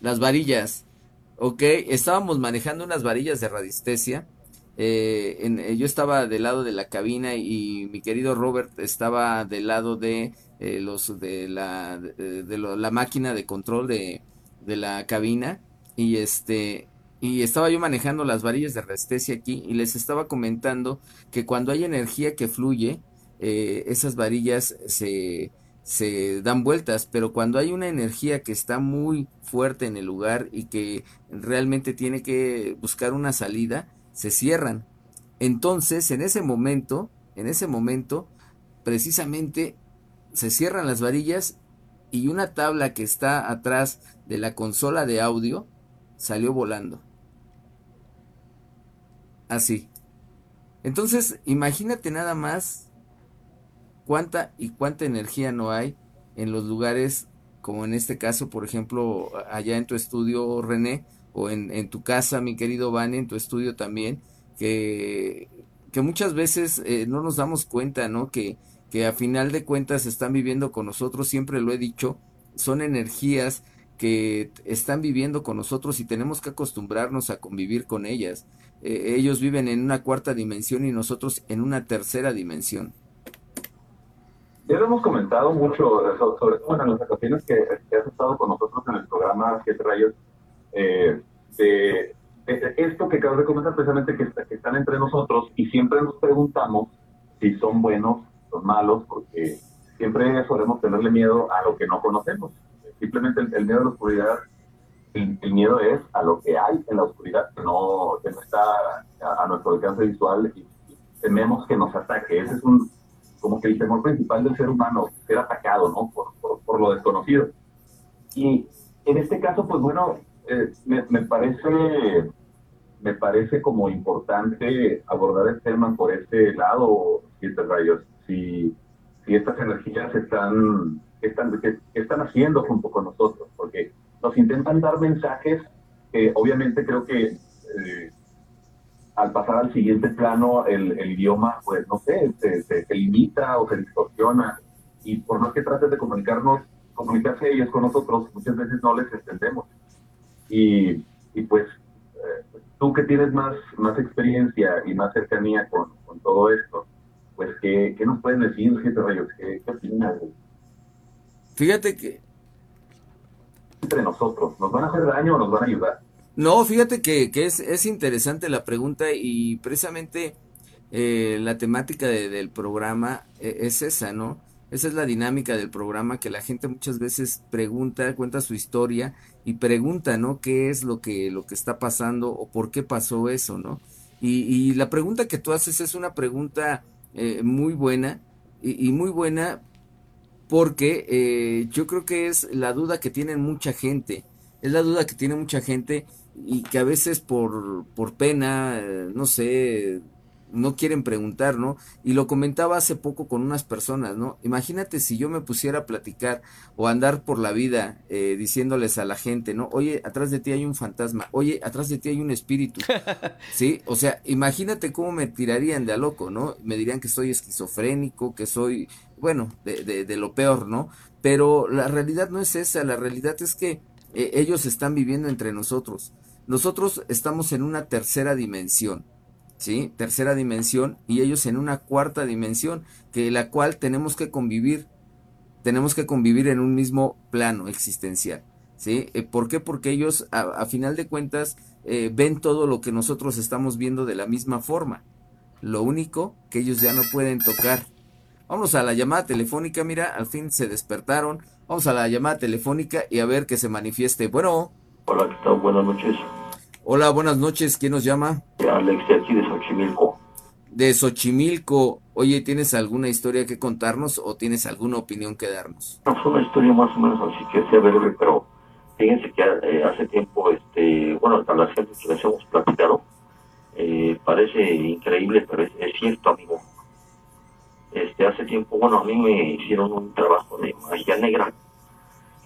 las varillas. Ok, estábamos manejando unas varillas de radiestesia. Eh, eh, yo estaba del lado de la cabina y mi querido Robert estaba del lado de eh, los de la de, la máquina de control de, de, la cabina y este y estaba yo manejando las varillas de radiestesia aquí y les estaba comentando que cuando hay energía que fluye esas varillas se se dan vueltas, pero cuando hay una energía que está muy fuerte en el lugar y que realmente tiene que buscar una salida, se cierran. Entonces, en ese momento, en ese momento, precisamente se cierran las varillas y una tabla que está atrás de la consola de audio salió volando. Así. Entonces, imagínate nada más cuánta y cuánta energía no hay en los lugares como en este caso, por ejemplo, allá en tu estudio, René, o en, tu casa, mi querido Van, en tu estudio también, que, que muchas veces eh, no nos damos cuenta, ¿no? Que, que a final de cuentas están viviendo con nosotros, siempre lo he dicho, son energías que están viviendo con nosotros y tenemos que acostumbrarnos a convivir con ellas. Eh, ellos viven en una cuarta dimensión y nosotros en una tercera dimensión. Ya lo hemos comentado mucho, sobre todo en las ocasiones que, has estado con nosotros en el programa Siete Rayos, eh, de, eh, esto que acabas de comentar precisamente que, que están entre nosotros y siempre nos preguntamos si son buenos, son malos, porque siempre solemos tenerle miedo a lo que no conocemos. Simplemente el, miedo a la oscuridad, el, miedo es a lo que hay en la oscuridad, que no, que no está a, nuestro alcance visual y, tememos que nos ataque. Ese es un, como que el temor principal del ser humano, ser atacado, ¿no? Por, por, lo desconocido. Y en este caso, pues bueno, eh, me, me, parece me parece como importante abordar el tema por este lado, siete rayos. Si, si estas energías están, están, que, están haciendo junto con nosotros, porque nos intentan dar mensajes que obviamente creo que eh, al pasar al siguiente plano el, el idioma, pues no sé, se, se, limita o se distorsiona. Y por más que trates de comunicarnos, comunicarse ellos con nosotros, muchas veces no les entendemos. Y, y pues tú que tienes más, más experiencia y más cercanía con, con todo esto, pues, ¿qué, ¿qué, nos pueden decir, Siete Rayos? ¿Qué, qué opinas? Fíjate que... Entre nosotros, ¿nos van a hacer daño o nos van a ayudar? No, fíjate que, que es, es interesante la pregunta y precisamente eh, la temática de, del programa eh, es esa, ¿no? Esa es la dinámica del programa que la gente muchas veces pregunta, cuenta su historia y pregunta, ¿no? ¿Qué es lo que, lo que está pasando o por qué pasó eso, ¿no? Y, y la pregunta que tú haces es una pregunta eh, muy buena y, muy buena porque eh, yo creo que es la duda que tiene mucha gente, es la duda que tiene mucha gente y que a veces por, por pena, eh, no sé, no quieren preguntar, ¿no? Y lo comentaba hace poco con unas personas, ¿no? Imagínate si yo me pusiera a platicar o andar por la vida eh, diciéndoles a la gente, ¿no? Oye, atrás de ti hay un fantasma, oye, atrás de ti hay un espíritu, [LAUGHS] ¿sí? O sea, imagínate cómo me tirarían de a loco, ¿no? Me dirían que soy esquizofrénico, que soy, bueno, de, de, de lo peor, ¿no? Pero la realidad no es esa, la realidad es que eh, ellos están viviendo entre nosotros. Nosotros estamos en una tercera dimensión ¿sí? Tercera dimensión y ellos en una cuarta dimensión, que la cual tenemos que convivir, tenemos que convivir en un mismo plano existencial, ¿sí? Eh, ¿Por qué? Porque ellos a, final de cuentas eh, ven todo lo que nosotros estamos viendo de la misma forma. Lo único que ellos ya no pueden tocar. Vamos a la llamada telefónica, mira, al fin se despertaron. Vamos a la llamada telefónica y a ver que se manifieste. Bueno. Hola, ¿qué tal? Buenas noches. Hola, buenas noches. ¿Quién nos llama? Alex, de aquí de Xochimilco. De Xochimilco. Oye, ¿tienes alguna historia que contarnos o tienes alguna opinión que darnos? No, fue una historia más o menos así que sea breve, pero fíjense que eh, hace tiempo, este, bueno, a las gente que les hemos platicado, eh, parece increíble, pero es, cierto, amigo. Este, hace tiempo, bueno, a mí me hicieron un trabajo de magia negra.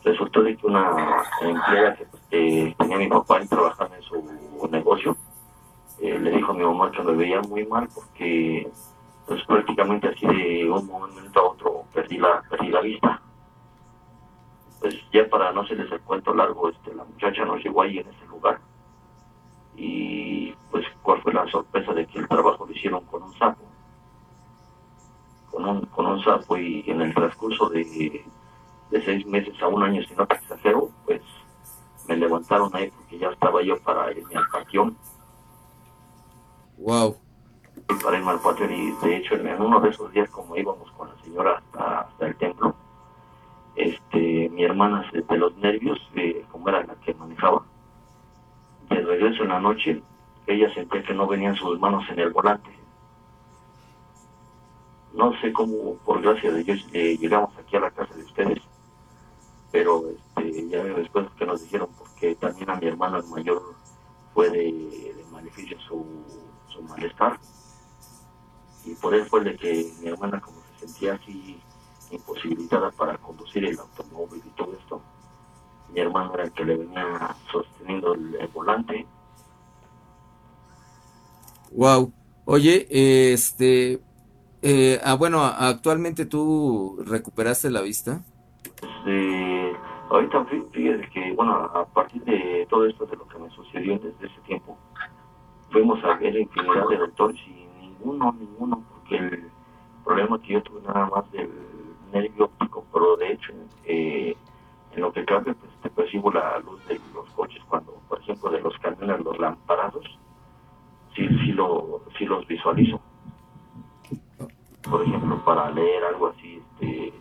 Resultó de que una empleada que tenía mi papá trabajando en su negocio, eh, le dijo a mi mamá que me veía muy mal porque pues prácticamente así de un momento a otro perdí la, perdí la vista. Pues ya para no hacerles el cuento largo, este, la muchacha nos llegó ahí en ese lugar. Y pues cuál fue la sorpresa de que el trabajo lo hicieron con un sapo. Con un, con un sapo y en el transcurso de, de seis meses a un año, si no te exagero, pues me levantaron ahí porque ya estaba yo para irme al panteón Wow. Para irme al patio y de hecho en uno de esos días como íbamos con la señora hasta, el templo, este, mi hermana de los nervios, eh, como era la que manejaba, de regreso en la noche, ella sentía que no venían sus manos en el volante. Por gracia de Dios, llegamos aquí a la casa de ustedes, pero este, ya después que nos dijeron, porque también a mi hermana mayor fue de, de su su malestar. Y por eso fue de que mi hermana como se sentía así imposibilitada para conducir el automóvil y todo esto, mi hermano era el que le venía sosteniendo el, volante. Wow. Oye, este, eh, ah, bueno, actualmente tú recuperaste la vista. Pues, ahorita fíjate que, bueno, a partir de todo esto de lo que me sucedió desde ese tiempo, fuimos a ver infinidad de doctores y ninguno, ninguno, porque el problema que yo tuve nada más del nervio óptico, pero de hecho eh, en lo que cabe, pues te percibo la luz de los coches cuando, por ejemplo, de los camiones, los lamparazos, sí, sí, lo, sí los visualizo. Por ejemplo, para leer algo así este,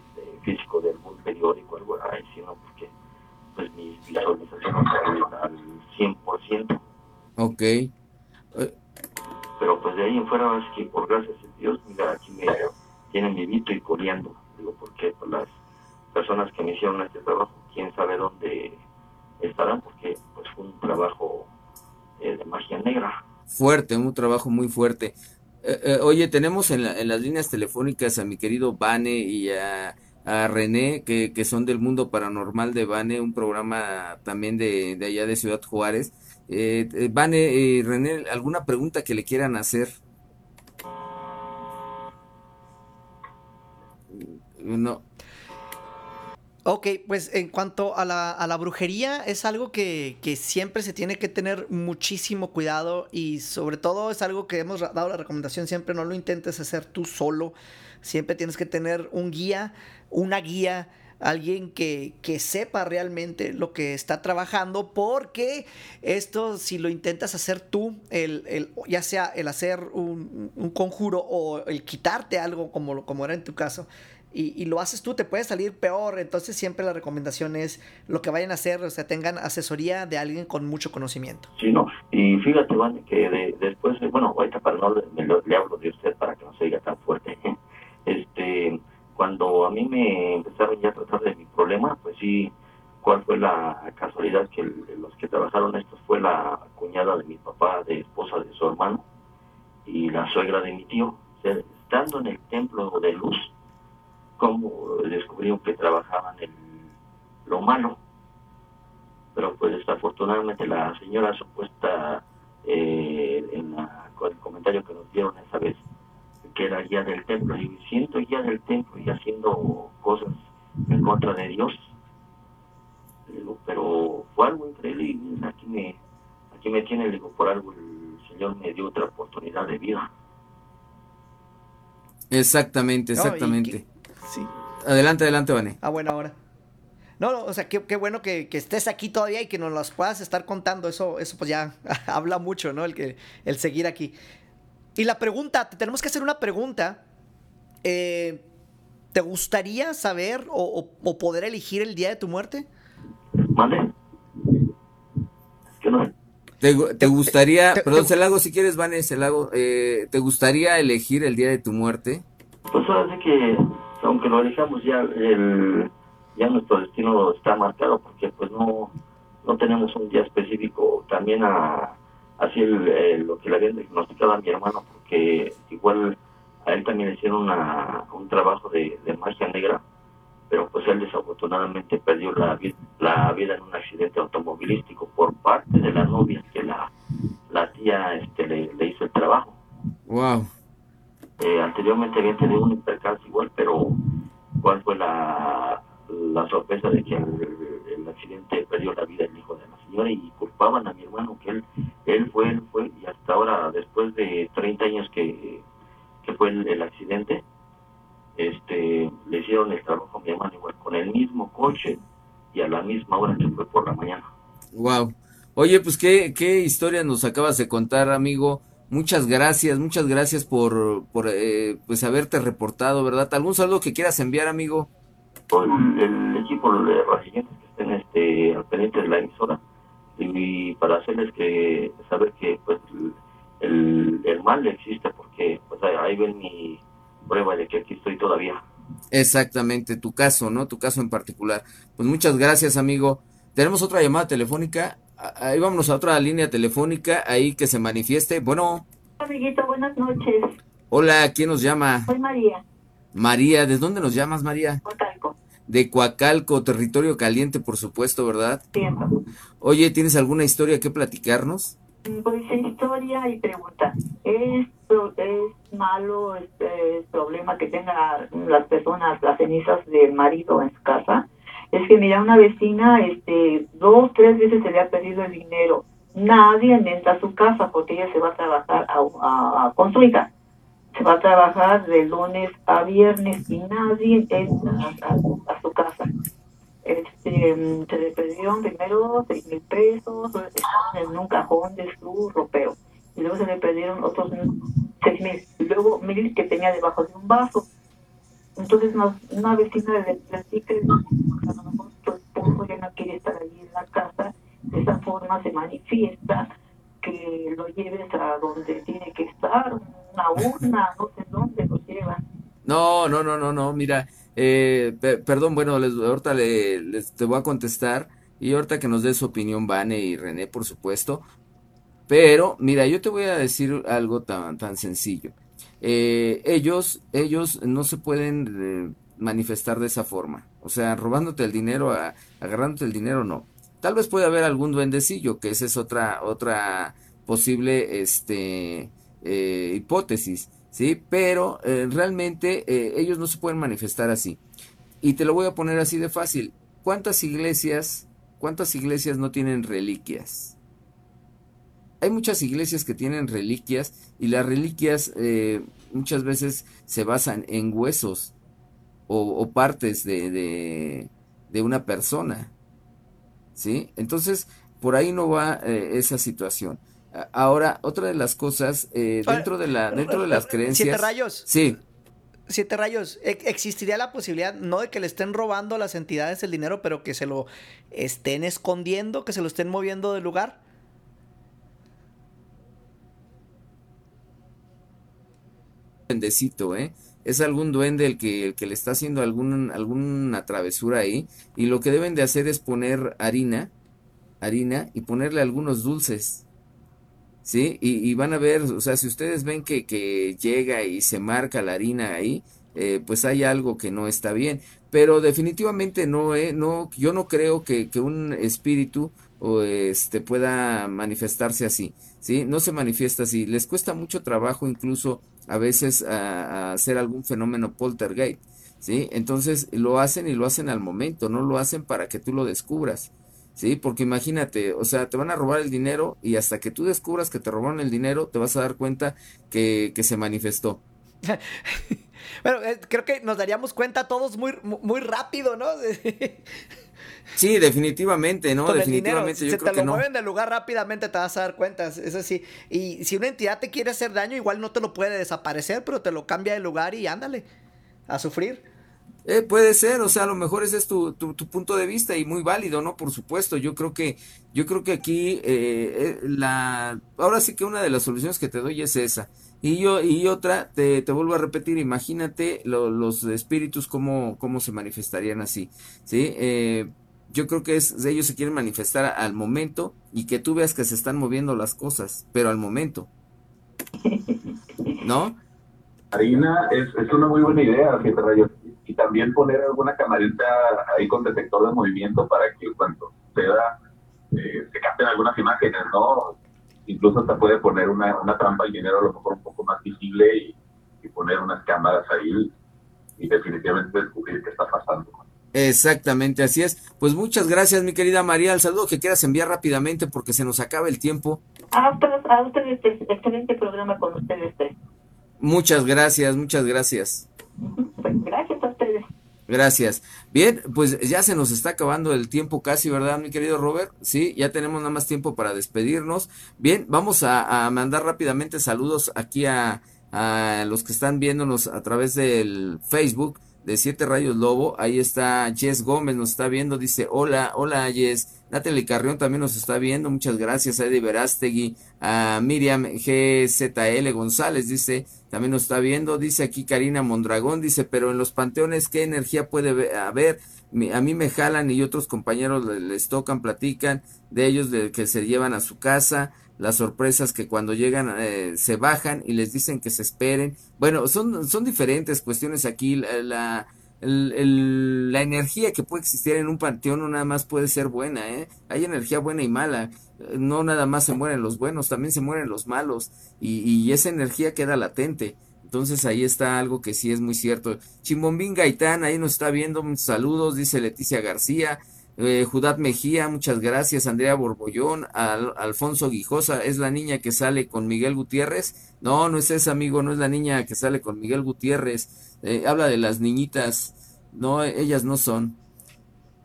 físico de algún periódico, algo así, ¿no? Porque pues mi visualización está al 100%. Ok. Pero pues de ahí en fuera es que por gracias a Dios, mira, aquí me tienen vivito y coleando. Digo, porque pues, las personas que me hicieron este trabajo, quién sabe dónde estarán, porque pues fue un trabajo eh, de magia negra. Fuerte, un trabajo muy fuerte. Eh, eh, oye, tenemos en, en, las líneas telefónicas a mi querido Bane y a, René, que, son del mundo paranormal de Bane, un programa también de, allá de Ciudad Juárez. Eh, Vane y René, ¿alguna pregunta que le quieran hacer? No. Ok, pues en cuanto a la, a la brujería, es algo que, que, siempre se tiene que tener muchísimo cuidado y sobre todo es algo que hemos dado la recomendación siempre, no lo intentes hacer tú solo, siempre tienes que tener un guía, una guía, alguien que, que, sepa realmente lo que está trabajando, porque esto si lo intentas hacer tú, el, el ya sea el hacer un, un, conjuro o el quitarte algo como, como era en tu caso, y, y, lo haces tú, te puede salir peor. Entonces siempre la recomendación es lo que vayan a hacer, o sea, tengan asesoría de alguien con mucho conocimiento. Sí, no. Y fíjate, Juan, que de, después, bueno, ahorita para no le, le, hablo de usted para que no se diga tan fuerte. Este, cuando a mí me empezaron ya a tratar de mi problema, pues sí, cuál fue la casualidad que los que trabajaron esto fue la cuñada de mi papá, de esposa de su hermano, y la suegra de mi tío. O sea, estando en el templo de luz, como descubrieron que trabajaban en lo malo. Pero pues desafortunadamente la señora supuesta eh, en la, con el comentario que nos dieron esa vez, que era guía del templo, y siento guía del templo y haciendo cosas en contra de Dios. Pero fue algo increíble y aquí me, aquí me tiene, digo, por algo el Señor me dio otra oportunidad de vida. Exactamente, exactamente. No, Sí. Adelante, adelante, Vane. Ah, bueno, ahora. No, no, o sea, qué, qué bueno que, que, estés aquí todavía y que nos las puedas estar contando. Eso, eso pues ya [LAUGHS] habla mucho, ¿no? El, que, el seguir aquí. Y la pregunta, tenemos que hacer una pregunta. Eh, ¿Te gustaría saber o, o, poder elegir el día de tu muerte? Vale. ¿Qué no? ¿Te, te gustaría, te, perdón, Celago, si quieres, Vane, Celago, eh, ¿te gustaría elegir el día de tu muerte? Pues ahora sí que aunque lo elijamos ya el ya nuestro destino está marcado porque pues no no tenemos un día específico. También a así el, lo que le habían diagnosticado a mi hermano porque igual a él también le hicieron una, un trabajo de, magia negra pero pues él desafortunadamente perdió la, la vida en un accidente automovilístico por parte de la novia que la, la tía este le, le hizo el trabajo. Wow eh, anteriormente había tenido un percance igual, pero cuál fue la, sorpresa de que el, accidente perdió la vida el hijo de la señora y culpaban a mi hermano que él, él fue, él fue, y hasta ahora, después de 30 años que, que fue el, el accidente, este, le hicieron el trabajo a mi hermano igual, con el mismo coche y a la misma hora que fue por la mañana. Wow. Oye, pues qué, qué historia nos acabas de contar, amigo. Muchas gracias, muchas gracias por, por eh, pues haberte reportado, ¿verdad? ¿Algún saludo que quieras enviar, amigo? Por el, equipo de residentes que estén este, al pendiente de la emisora y para hacerles que saber que pues el, el mal existe porque pues ahí ven mi prueba de que aquí estoy todavía. Exactamente, tu caso, ¿no? Tu caso en particular. Pues muchas gracias, amigo. Tenemos otra llamada telefónica ahí vámonos a otra línea telefónica, ahí que se manifieste. Bueno. Amiguito, buenas noches. Hola, ¿quién nos llama? Soy María. María, ¿de dónde nos llamas, María? Coacalco. De Coacalco, territorio caliente, por supuesto, ¿verdad? Siempre. Oye, ¿tienes alguna historia que platicarnos? Pues historia y pregunta. ¿Es, es malo este problema que tengan las personas las cenizas del marido en su casa? Es que mira, una vecina, este, dos, tres veces se le ha pedido el dinero. Nadie entra a su casa porque ella se va a trabajar a, con su hija. Se va a trabajar de lunes a viernes y nadie entra a, su casa. este, se le perdieron primero seis mil pesos, en un cajón de su ropero. Y luego se le perdieron otros seis mil. Luego mil que tenía debajo de un vaso. Entonces una vecina le platica a lo mejor tu esposo ya no quiere estar allí en la casa. De esa forma se manifiesta que lo lleves a donde tiene que estar, una urna, no sé dónde lo llevan. No, no, no, no, no, mira, eh, perdón, bueno, les, ahorita les, te voy a contestar y ahorita que nos dé su opinión Vane y René, por supuesto. Pero, mira, yo te voy a decir algo tan, tan sencillo. Eh, ellos, ellos no se pueden eh, manifestar de esa forma. O sea, robándote el dinero, agarrándote el dinero, no. Tal vez puede haber algún duendecillo, que esa es otra, otra posible este, hipótesis. ¿sí? Pero eh, realmente eh, ellos no se pueden manifestar así. Y te lo voy a poner así de fácil. ¿Cuántas iglesias, cuántas iglesias no tienen reliquias? Hay muchas iglesias que tienen reliquias y las reliquias eh, muchas veces se basan en huesos o, partes de, de, de, una persona. ¿Sí? Entonces, por ahí no va esa situación. Ahora, otra de las cosas, eh, dentro, de la, dentro de las [LAUGHS] creencias... Siete rayos. Sí. Siete rayos. E, ¿Existiría la posibilidad, no de que le estén robando a las entidades el dinero, pero que se lo estén escondiendo, que se lo estén moviendo del lugar? Duendecito, ¿eh? Es algún duende el que, el que le está haciendo alguna travesura ahí. Y lo que deben de hacer es poner harina, harina y ponerle algunos dulces ¿sí? Y, van a ver, o sea, si ustedes ven que, que llega y se marca la harina ahí, eh, pues hay algo que no está bien. Pero definitivamente no, eh, no yo no creo que, que un espíritu este pueda manifestarse así, ¿sí? No se manifiesta así. Les cuesta mucho trabajo incluso a veces a, hacer algún fenómeno poltergeist, ¿sí? Entonces lo hacen y lo hacen al momento, no lo hacen para que tú lo descubras. Sí, porque imagínate, o sea, te van a robar el dinero y hasta que tú descubras que te robaron el dinero, te vas a dar cuenta que, que se manifestó. [LAUGHS] bueno, eh, creo que nos daríamos cuenta todos muy, muy rápido, ¿no? [LAUGHS] sí, definitivamente, ¿no? definitivamente. si te lo mueven del lugar rápidamente te vas a dar cuenta, es así. Y si una entidad te quiere hacer daño, igual no te lo puede desaparecer, pero te lo cambia de lugar y ándale, a sufrir. Eh, puede ser, o sea, a lo mejor ese es tu, tu, punto de vista y muy válido, ¿no? Por supuesto, yo creo que, yo creo que aquí, eh, eh, la, ahora sí que una de las soluciones que te doy es esa. Y yo, y otra, te, te vuelvo a repetir, imagínate los espíritus cómo, cómo se manifestarían así, ¿sí? Yo creo que es, ellos se quieren manifestar al momento y que tú veas que se están moviendo las cosas, pero al momento. ¿No? Harina es, es una muy buena idea, Rayo y también poner alguna camarita ahí con detector de movimiento para que cuando suceda eh, se capten algunas imágenes, ¿no? Incluso hasta puede poner una, una trampa al dinero a lo mejor un poco más visible y, poner unas cámaras ahí y definitivamente descubrir qué está pasando. Exactamente, así es. Pues muchas gracias, mi querida María. El saludo que quieras enviar rápidamente porque se nos acaba el tiempo. A ustedes, a ustedes excelente programa con ustedes Muchas gracias, muchas gracias. Gracias a ustedes. Gracias. Bien, pues ya se nos está acabando el tiempo casi, ¿verdad, mi querido Robert? Sí, ya tenemos nada más tiempo para despedirnos. Bien, vamos a, mandar rápidamente saludos aquí a, a, los que están viéndonos a través del Facebook de Siete Rayos Lobo. Ahí está Jess Gómez, nos está viendo, dice, hola, hola Jess. Natalie Carrión también nos está viendo, muchas gracias a Eddie Verástegui, a Miriam GZL González, dice, también nos está viendo, dice aquí Karina Mondragón, dice, pero en los panteones, ¿qué energía puede haber? A mí me jalan y otros compañeros les tocan, platican de ellos de que se llevan a su casa, las sorpresas que cuando llegan eh, se bajan y les dicen que se esperen. Bueno, son, son diferentes cuestiones aquí, la el, la energía que puede existir en un panteón no nada más puede ser buena, ¿eh? Hay energía buena y mala. No nada más se mueren los buenos, también se mueren los malos. Y, y esa energía queda latente. Entonces ahí está algo que sí es muy cierto. Chimbombín Gaitán, ahí nos está viendo. Saludos, dice Leticia García. Eh, Mejía, muchas gracias. Andrea Borbollón, Alfonso Guijosa, ¿es la niña que sale con Miguel Gutiérrez? No, no es esa, amigo, no es la niña que sale con Miguel Gutiérrez. Eh, habla de las niñitas. No, ellas no son.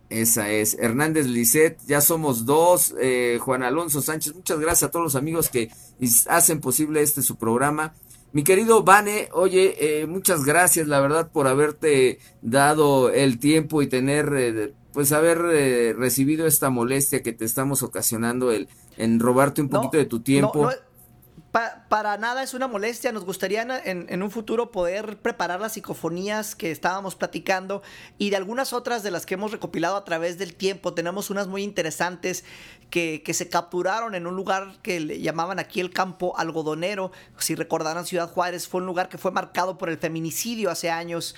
Esa es. Hernández Lisset, ya somos dos. Eh, Juan Alonso Sánchez, muchas gracias a todos los amigos que hacen posible este su programa. Mi querido Vane, oye, eh, muchas gracias, la verdad, por haberte dado el tiempo y tener, eh, pues, haber recibido esta molestia que te estamos ocasionando el, en robarte un poquito de tu tiempo para nada es una molestia. Nos gustaría en, un futuro poder preparar las psicofonías que estábamos platicando y de algunas otras de las que hemos recopilado a través del tiempo. Tenemos unas muy interesantes que, que se capturaron en un lugar que le llamaban aquí el campo algodonero. Si recordarán, Ciudad Juárez fue un lugar que fue marcado por el feminicidio hace años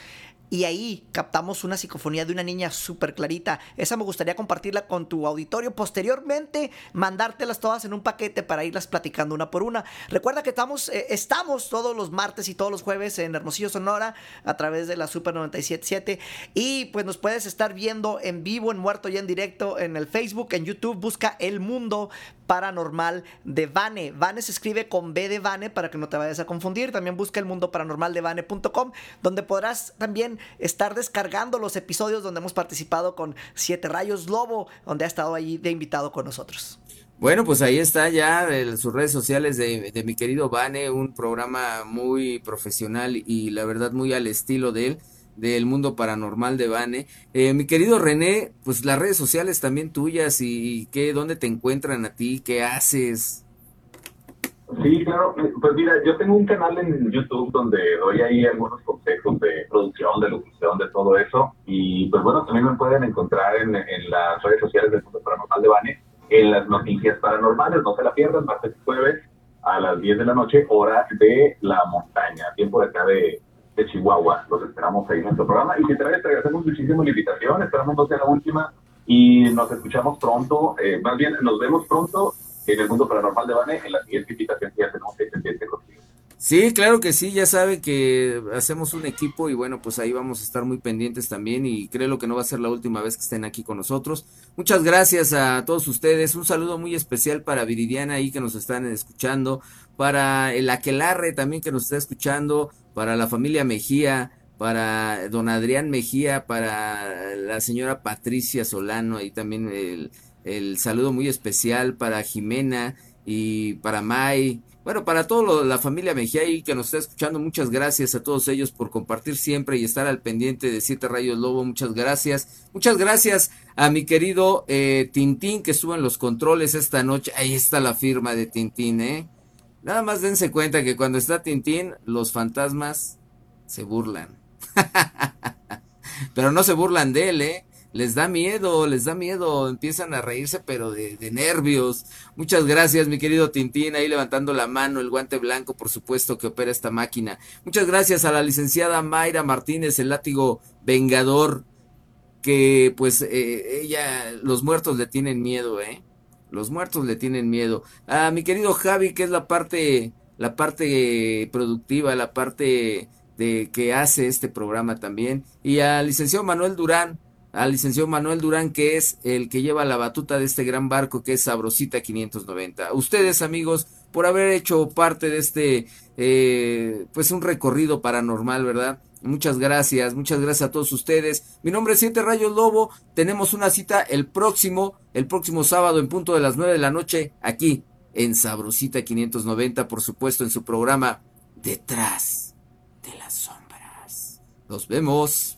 y ahí captamos una psicofonía de una niña súper clarita. Esa me gustaría compartirla con tu auditorio. Posteriormente, mandártelas todas en un paquete para irlas platicando una por una. Recuerda que estamos, eh, estamos todos los martes y todos los jueves en Hermosillo, Sonora, a través de la Super 977. Y pues nos puedes estar viendo en vivo, en muerto y en directo en el Facebook, en YouTube. Busca El Mundo Paranormal de Vane. Vane se escribe con B de Vane para que no te vayas a confundir. También busca el mundo paranormal de Vane.com, donde podrás también estar descargando los episodios donde hemos participado con Siete Rayos Lobo, donde ha estado ahí de invitado con nosotros. Bueno, pues ahí está ya sus redes sociales de, de mi querido Vane, un programa muy profesional y la verdad muy al estilo de él del mundo paranormal de Bane. Eh, mi querido René, pues las redes sociales también tuyas y, qué, dónde te encuentran a ti, qué haces. Sí, claro, pues mira, yo tengo un canal en YouTube donde doy ahí algunos consejos de producción, de locución, de todo eso. Y pues bueno, también me pueden encontrar en, en las redes sociales del mundo paranormal de Bane, en las noticias paranormales, no se la pierdan, martes y jueves a las 10 de la noche, hora de la montaña, tiempo de acá de, de Chihuahua. Los esperamos ahí en nuestro programa. Y si te agradecemos muchísimo la invitación. Esperamos no sea la última. Y nos escuchamos pronto. Eh, más bien, nos vemos pronto en el mundo paranormal de Bane en la siguiente invitación que ya tenemos pendiente contigo. Sí, claro que sí, ya sabe que hacemos un equipo y bueno, pues ahí vamos a estar muy pendientes también y creo que no va a ser la última vez que estén aquí con nosotros. Muchas gracias a todos ustedes, un saludo muy especial para Viridiana ahí que nos están escuchando, para el Aquelarre también que nos está escuchando, para la familia Mejía, para don Adrián Mejía, para la señora Patricia Solano, y también el, el saludo muy especial para Jimena y para May, bueno, para toda la familia Mejía ahí que nos está escuchando, muchas gracias a todos ellos por compartir siempre y estar al pendiente de Siete Rayos Lobo, muchas gracias. Muchas gracias a mi querido eh, Tintín que estuvo en los controles esta noche, ahí está la firma de Tintín, ¿eh? Nada más dense cuenta que cuando está Tintín, los fantasmas se burlan. [LAUGHS] pero no se burlan de él, ¿eh? Les da miedo, les da miedo, empiezan a reírse, pero de, de, nervios. Muchas gracias, mi querido Tintín, ahí levantando la mano, el guante blanco, por supuesto, que opera esta máquina. Muchas gracias a la licenciada Mayra Martínez, el látigo vengador, que pues eh, ella, los muertos le tienen miedo, ¿eh? Los muertos le tienen miedo. A mi querido Javi, que es la parte, la parte productiva, la parte de que hace este programa también. Y al licenciado Manuel Durán, al licenciado Manuel Durán, que es el que lleva la batuta de este gran barco que es Sabrosita 590. Ustedes, amigos, por haber hecho parte de este, eh, pues un recorrido paranormal, ¿verdad? Muchas gracias, muchas gracias a todos ustedes. Mi nombre es Siete Rayos Lobo. Tenemos una cita el próximo, el próximo sábado en punto de las nueve de la noche, aquí en Sabrosita 590, por supuesto, en su programa Detrás de las Sombras. Nos vemos.